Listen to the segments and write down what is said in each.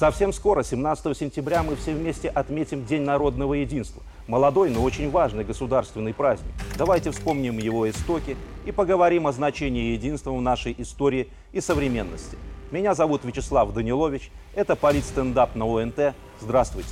Совсем скоро, 17 сентября, мы все вместе отметим День народного единства. Молодой, но очень важный государственный праздник. Давайте вспомним его истоки и поговорим о значении единства в нашей истории и современности. Меня зовут Вячеслав Данилович. Это политстендап на ОНТ. Здравствуйте.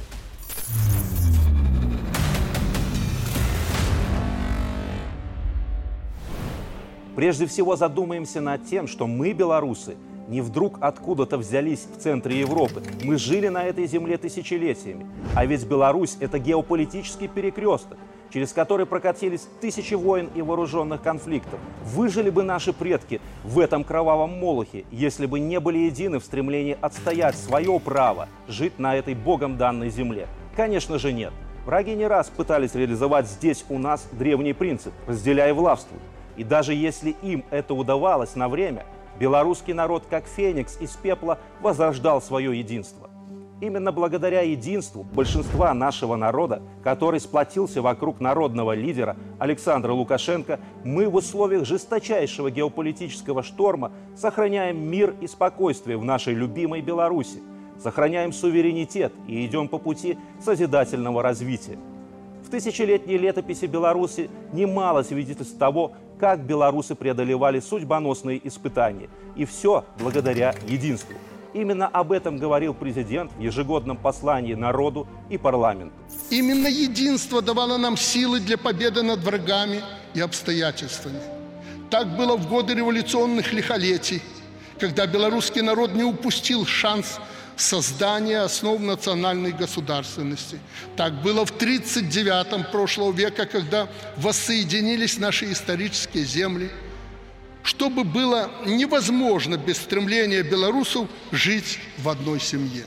Прежде всего задумаемся над тем, что мы, белорусы, не вдруг откуда-то взялись в центре Европы. Мы жили на этой земле тысячелетиями. А ведь Беларусь – это геополитический перекресток, через который прокатились тысячи войн и вооруженных конфликтов. Выжили бы наши предки в этом кровавом молохе, если бы не были едины в стремлении отстоять свое право жить на этой богом данной земле? Конечно же нет. Враги не раз пытались реализовать здесь у нас древний принцип «разделяй властвуй». И даже если им это удавалось на время, белорусский народ, как феникс из пепла, возрождал свое единство. Именно благодаря единству большинства нашего народа, который сплотился вокруг народного лидера Александра Лукашенко, мы в условиях жесточайшего геополитического шторма сохраняем мир и спокойствие в нашей любимой Беларуси, сохраняем суверенитет и идем по пути созидательного развития. В тысячелетней летописи Беларуси немало свидетельств того, как белорусы преодолевали судьбоносные испытания. И все благодаря единству. Именно об этом говорил президент в ежегодном послании народу и парламенту. Именно единство давало нам силы для победы над врагами и обстоятельствами. Так было в годы революционных лихолетий, когда белорусский народ не упустил шанс создания основ национальной государственности. Так было в 1939-м прошлого века, когда воссоединились наши исторические земли, чтобы было невозможно без стремления белорусов жить в одной семье.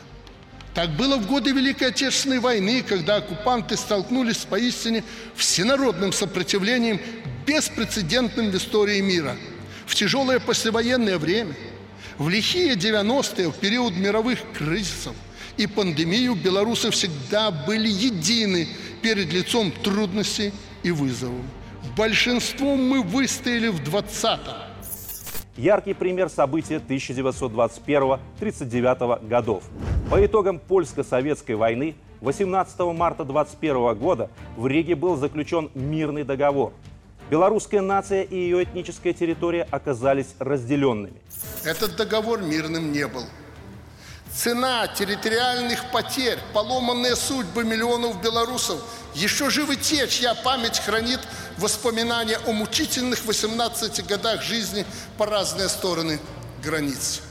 Так было в годы Великой Отечественной войны, когда оккупанты столкнулись с поистине всенародным сопротивлением, беспрецедентным в истории мира. В тяжелое послевоенное время – в лихие 90-е, в период мировых кризисов и пандемию, белорусы всегда были едины перед лицом трудностей и вызовов. Большинством мы выстояли в 20-м. Яркий пример события 1921-39 годов. По итогам польско-советской войны 18 марта 21 года в Риге был заключен мирный договор – Белорусская нация и ее этническая территория оказались разделенными. Этот договор мирным не был. Цена территориальных потерь, поломанные судьбы миллионов белорусов еще живы те, чья память хранит воспоминания о мучительных 18 годах жизни по разные стороны границ.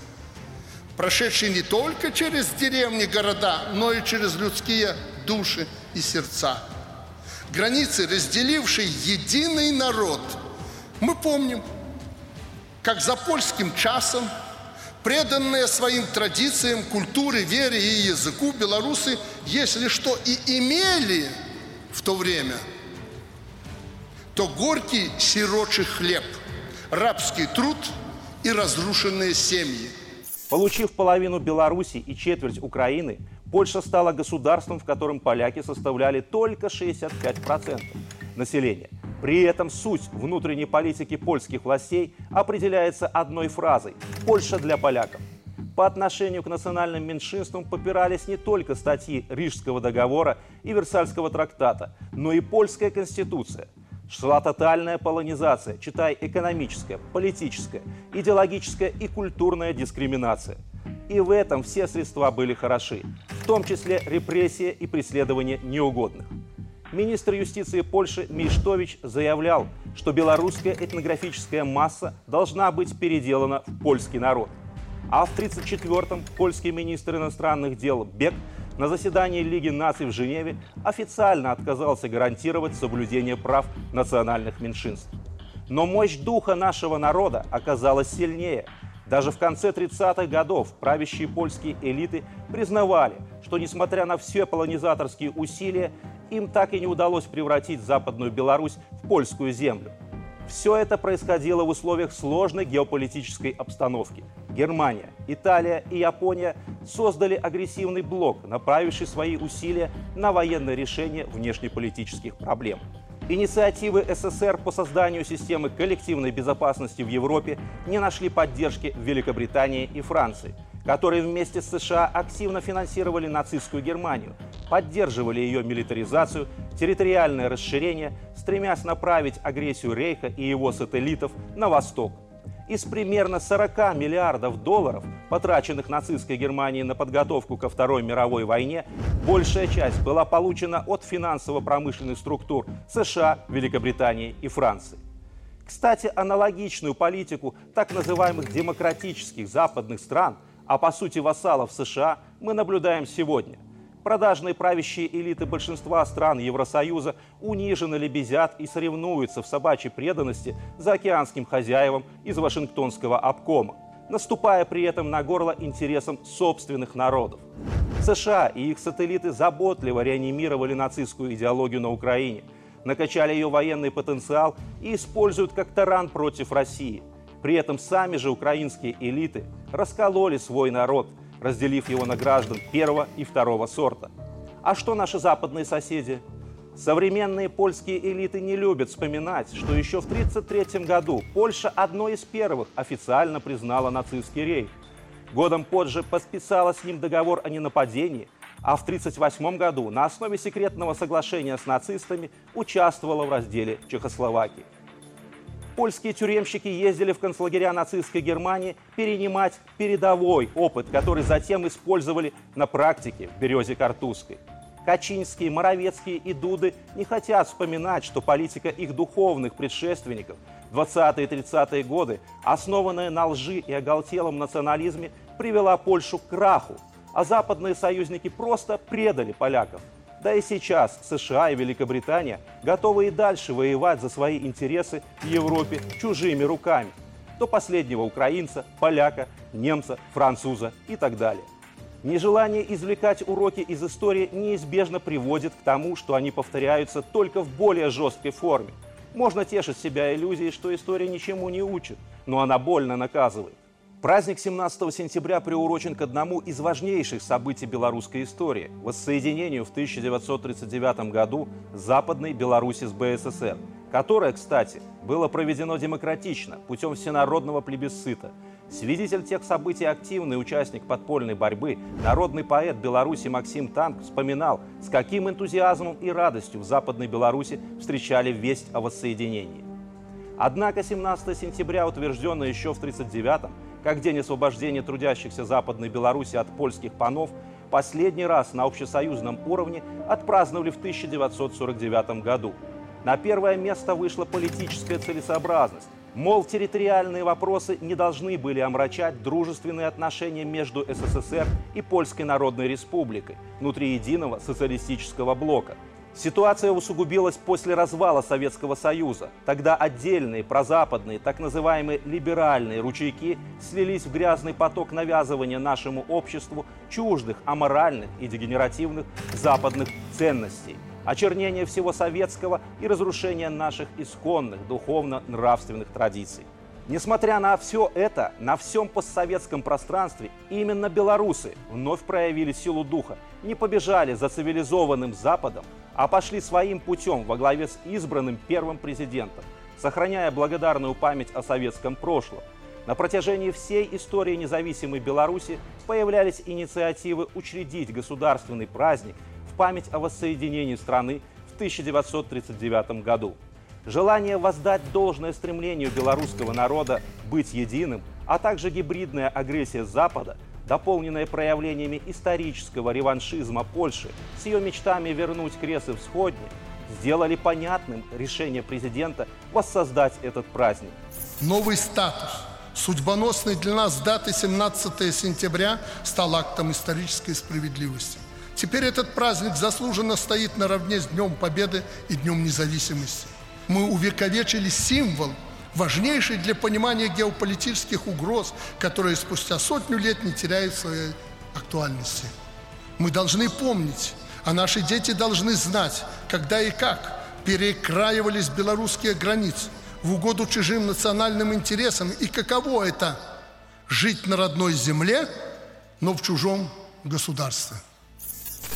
Прошедшие не только через деревни, города, но и через людские души и сердца – границы, разделившие единый народ. Мы помним, как за польским часом, преданные своим традициям, культуре, вере и языку, белорусы, если что и имели в то время, то горький сирочий хлеб, рабский труд и разрушенные семьи. Получив половину Беларуси и четверть Украины, Польша стала государством, в котором поляки составляли только 65% населения. При этом суть внутренней политики польских властей определяется одной фразой «Польша для поляков». По отношению к национальным меньшинствам попирались не только статьи Рижского договора и Версальского трактата, но и польская конституция. Шла тотальная полонизация, читай экономическая, политическая, идеологическая и культурная дискриминация. И в этом все средства были хороши том числе репрессия и преследование неугодных. Министр юстиции Польши Миштович заявлял, что белорусская этнографическая масса должна быть переделана в польский народ. А в 1934-м польский министр иностранных дел Бек на заседании Лиги наций в Женеве официально отказался гарантировать соблюдение прав национальных меньшинств. Но мощь духа нашего народа оказалась сильнее – даже в конце 30-х годов правящие польские элиты признавали, что несмотря на все полонизаторские усилия, им так и не удалось превратить Западную Беларусь в польскую землю. Все это происходило в условиях сложной геополитической обстановки. Германия, Италия и Япония создали агрессивный блок, направивший свои усилия на военное решение внешнеполитических проблем. Инициативы СССР по созданию системы коллективной безопасности в Европе не нашли поддержки в Великобритании и Франции. которые вместе с США активно финансировали нацистскую Германию, поддерживали ее милитаризацию, территориальное расширение, стремясь направить агрессию Рейха и его сателлитов на восток. Из примерно 40 миллиардов долларов, потраченных нацистской Германией на подготовку ко Второй мировой войне, большая часть была получена от финансово-промышленных структур США, Великобритании и Франции. Кстати, аналогичную политику так называемых демократических западных стран, а по сути вассалов США, мы наблюдаем сегодня. Продажные правящие элиты большинства стран Евросоюза униженно лебезят и соревнуются в собачьей преданности за океанским хозяевам из Вашингтонского обкома, наступая при этом на горло интересам собственных народов. США и их сателлиты заботливо реанимировали нацистскую идеологию на Украине – накачали ее военный потенциал и используют как таран против России. При этом сами же украинские элиты раскололи свой народ, разделив его на граждан первого и второго сорта. А что наши западные соседи? Современные польские элиты не любят вспоминать, что еще в 1933 году Польша одной из первых официально признала нацистский рейх. Годом позже подписала с ним договор о ненападении – а в 1938 году на основе секретного соглашения с нацистами участвовала в разделе Чехословакии. Польские тюремщики ездили в концлагеря нацистской Германии перенимать передовой опыт, который затем использовали на практике в Березе Картузской. Качинские, Моровецкие и Дуды не хотят вспоминать, что политика их духовных предшественников 20-е и 30-е годы, основанная на лжи и оголтелом национализме, привела Польшу к краху, а западные союзники просто предали поляков. Да и сейчас США и Великобритания готовы и дальше воевать за свои интересы в Европе чужими руками. До последнего украинца, поляка, немца, француза и так далее. Нежелание извлекать уроки из истории неизбежно приводит к тому, что они повторяются только в более жесткой форме. Можно тешить себя иллюзией, что история ничему не учит, но она больно наказывает. Праздник 17 сентября приурочен к одному из важнейших событий белорусской истории – воссоединению в 1939 году Западной Беларуси с БССР, которое, кстати, было проведено демократично, путем всенародного плебисцита. Свидетель тех событий активный участник подпольной борьбы, народный поэт Беларуси Максим Танк вспоминал, с каким энтузиазмом и радостью в Западной Беларуси встречали весть о воссоединении. Однако 17 сентября, утвержденное еще в 1939 как День освобождения трудящихся Западной Беларуси от польских панов, последний раз на общесоюзном уровне отпраздновали в 1949 году. На первое место вышла политическая целесообразность. Мол, территориальные вопросы не должны были омрачать дружественные отношения между СССР и Польской Народной Республикой внутри единого социалистического блока – Ситуация усугубилась после развала Советского Союза. Тогда отдельные прозападные, так называемые либеральные ручейки слились в грязный поток навязывания нашему обществу чуждых, аморальных и дегенеративных западных ценностей, очернение всего советского и разрушение наших исконных духовно-нравственных традиций. Несмотря на все это, на всем постсоветском пространстве именно белорусы вновь проявили силу духа, не побежали за цивилизованным Западом, а пошли своим путем во главе с избранным первым президентом, сохраняя благодарную память о советском прошлом. На протяжении всей истории независимой Беларуси появлялись инициативы учредить государственный праздник в память о воссоединении страны в 1939 году. Желание воздать должное стремлению белорусского народа быть единым, а также гибридная агрессия Запада, дополненная проявлениями исторического реваншизма Польши с ее мечтами вернуть кресы всходни, сделали понятным решение президента воссоздать этот праздник. Новый статус судьбоносной для нас даты 17 сентября стал актом исторической справедливости. Теперь этот праздник заслуженно стоит наравне с Днем Победы и Днем Независимости мы увековечили символ, важнейший для понимания геополитических угроз, которые спустя сотню лет не теряют своей актуальности. Мы должны помнить, а наши дети должны знать, когда и как перекраивались белорусские границы в угоду чужим национальным интересам и каково это – жить на родной земле, но в чужом государстве.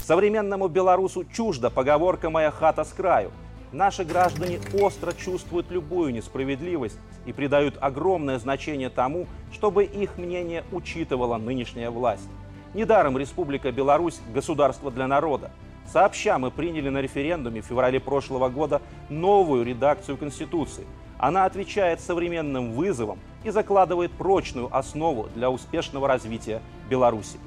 Современному белорусу чужда поговорка «моя хата с краю», Наши граждане остро чувствуют любую несправедливость и придают огромное значение тому, чтобы их мнение учитывала нынешняя власть. Недаром Республика Беларусь – государство для народа. Сообща мы приняли на референдуме в феврале прошлого года новую редакцию Конституции. Она отвечает современным вызовам и закладывает прочную основу для успешного развития Беларуси.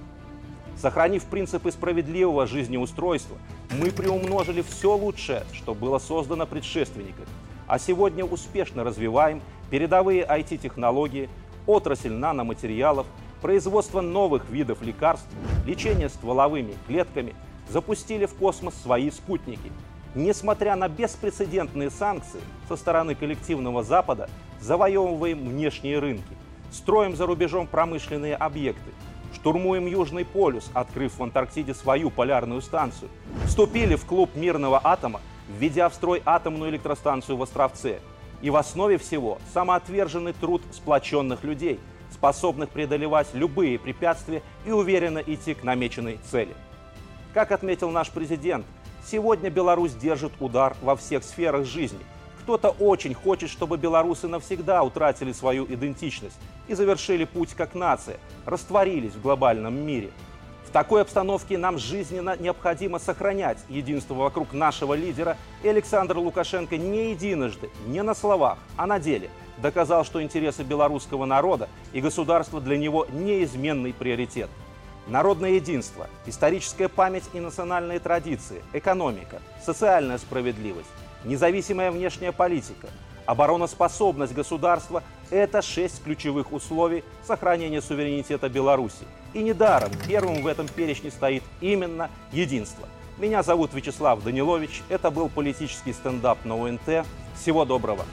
Сохранив принципы справедливого жизнеустройства, мы приумножили все лучшее, что было создано предшественниками. А сегодня успешно развиваем передовые IT-технологии, отрасль наноматериалов, производство новых видов лекарств, лечение стволовыми клетками, запустили в космос свои спутники. Несмотря на беспрецедентные санкции со стороны коллективного Запада, завоевываем внешние рынки, строим за рубежом промышленные объекты, штурмуем Южный полюс, открыв в Антарктиде свою полярную станцию, вступили в клуб мирного атома, введя в строй атомную электростанцию в Островце. И в основе всего самоотверженный труд сплоченных людей, способных преодолевать любые препятствия и уверенно идти к намеченной цели. Как отметил наш президент, сегодня Беларусь держит удар во всех сферах жизни – кто-то очень хочет, чтобы белорусы навсегда утратили свою идентичность и завершили путь как нация, растворились в глобальном мире. В такой обстановке нам жизненно необходимо сохранять единство вокруг нашего лидера, и Александр Лукашенко не единожды, не на словах, а на деле доказал, что интересы белорусского народа и государства для него неизменный приоритет. Народное единство, историческая память и национальные традиции, экономика, социальная справедливость – независимая внешняя политика, обороноспособность государства – это шесть ключевых условий сохранения суверенитета Беларуси. И недаром первым в этом перечне стоит именно единство. Меня зовут Вячеслав Данилович, это был политический стендап на УНТ. Всего доброго!